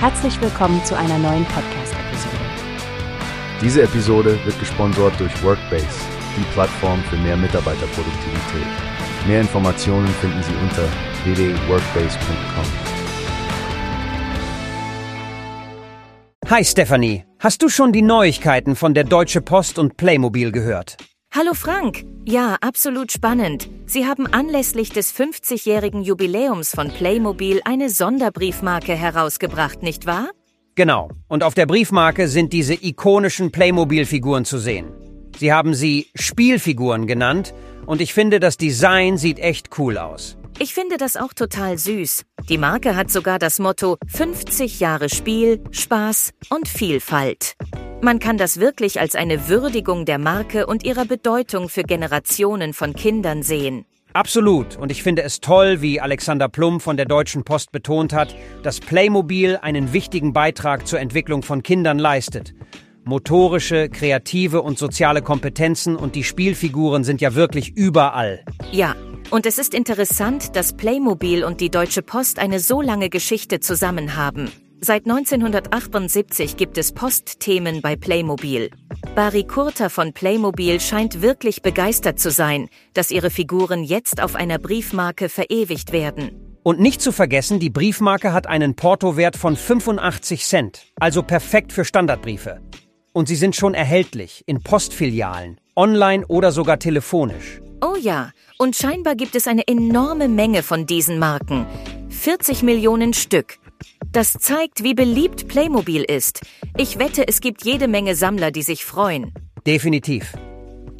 Herzlich willkommen zu einer neuen Podcast-Episode. Diese Episode wird gesponsert durch Workbase, die Plattform für mehr Mitarbeiterproduktivität. Mehr Informationen finden Sie unter www.workbase.com. Hi Stephanie, hast du schon die Neuigkeiten von der Deutsche Post und Playmobil gehört? Hallo Frank. Ja, absolut spannend. Sie haben anlässlich des 50-jährigen Jubiläums von Playmobil eine Sonderbriefmarke herausgebracht, nicht wahr? Genau. Und auf der Briefmarke sind diese ikonischen Playmobil-Figuren zu sehen. Sie haben sie Spielfiguren genannt und ich finde, das Design sieht echt cool aus. Ich finde das auch total süß. Die Marke hat sogar das Motto 50 Jahre Spiel, Spaß und Vielfalt. Man kann das wirklich als eine Würdigung der Marke und ihrer Bedeutung für Generationen von Kindern sehen. Absolut. Und ich finde es toll, wie Alexander Plum von der Deutschen Post betont hat, dass Playmobil einen wichtigen Beitrag zur Entwicklung von Kindern leistet. Motorische, kreative und soziale Kompetenzen und die Spielfiguren sind ja wirklich überall. Ja, und es ist interessant, dass Playmobil und die Deutsche Post eine so lange Geschichte zusammen haben. Seit 1978 gibt es Postthemen bei Playmobil. Barry Kurter von Playmobil scheint wirklich begeistert zu sein, dass ihre Figuren jetzt auf einer Briefmarke verewigt werden. Und nicht zu vergessen, die Briefmarke hat einen Portowert von 85 Cent, also perfekt für Standardbriefe. Und sie sind schon erhältlich in Postfilialen, online oder sogar telefonisch. Oh ja, und scheinbar gibt es eine enorme Menge von diesen Marken. 40 Millionen Stück. Das zeigt, wie beliebt Playmobil ist. Ich wette, es gibt jede Menge Sammler, die sich freuen. Definitiv.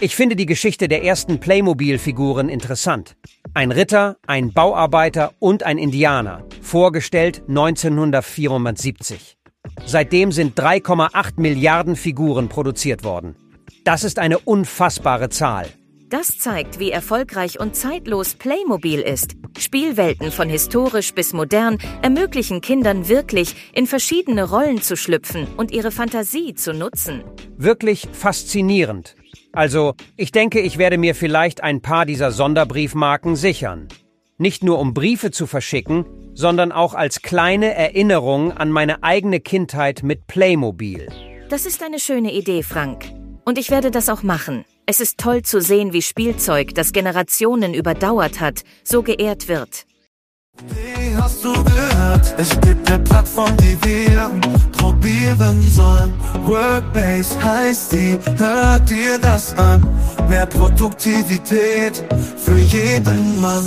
Ich finde die Geschichte der ersten Playmobil-Figuren interessant. Ein Ritter, ein Bauarbeiter und ein Indianer, vorgestellt 1974. Seitdem sind 3,8 Milliarden Figuren produziert worden. Das ist eine unfassbare Zahl. Das zeigt, wie erfolgreich und zeitlos Playmobil ist. Spielwelten von historisch bis modern ermöglichen Kindern wirklich, in verschiedene Rollen zu schlüpfen und ihre Fantasie zu nutzen. Wirklich faszinierend. Also, ich denke, ich werde mir vielleicht ein paar dieser Sonderbriefmarken sichern. Nicht nur um Briefe zu verschicken, sondern auch als kleine Erinnerung an meine eigene Kindheit mit Playmobil. Das ist eine schöne Idee, Frank. Und ich werde das auch machen. Es ist toll zu sehen, wie Spielzeug, das Generationen überdauert hat, so geehrt wird. Wie hast du gehört? Es gibt eine Plattform, die wir probieren sollen. Workbase heißt die, hört dir das an. Mehr Produktivität für jeden Mann.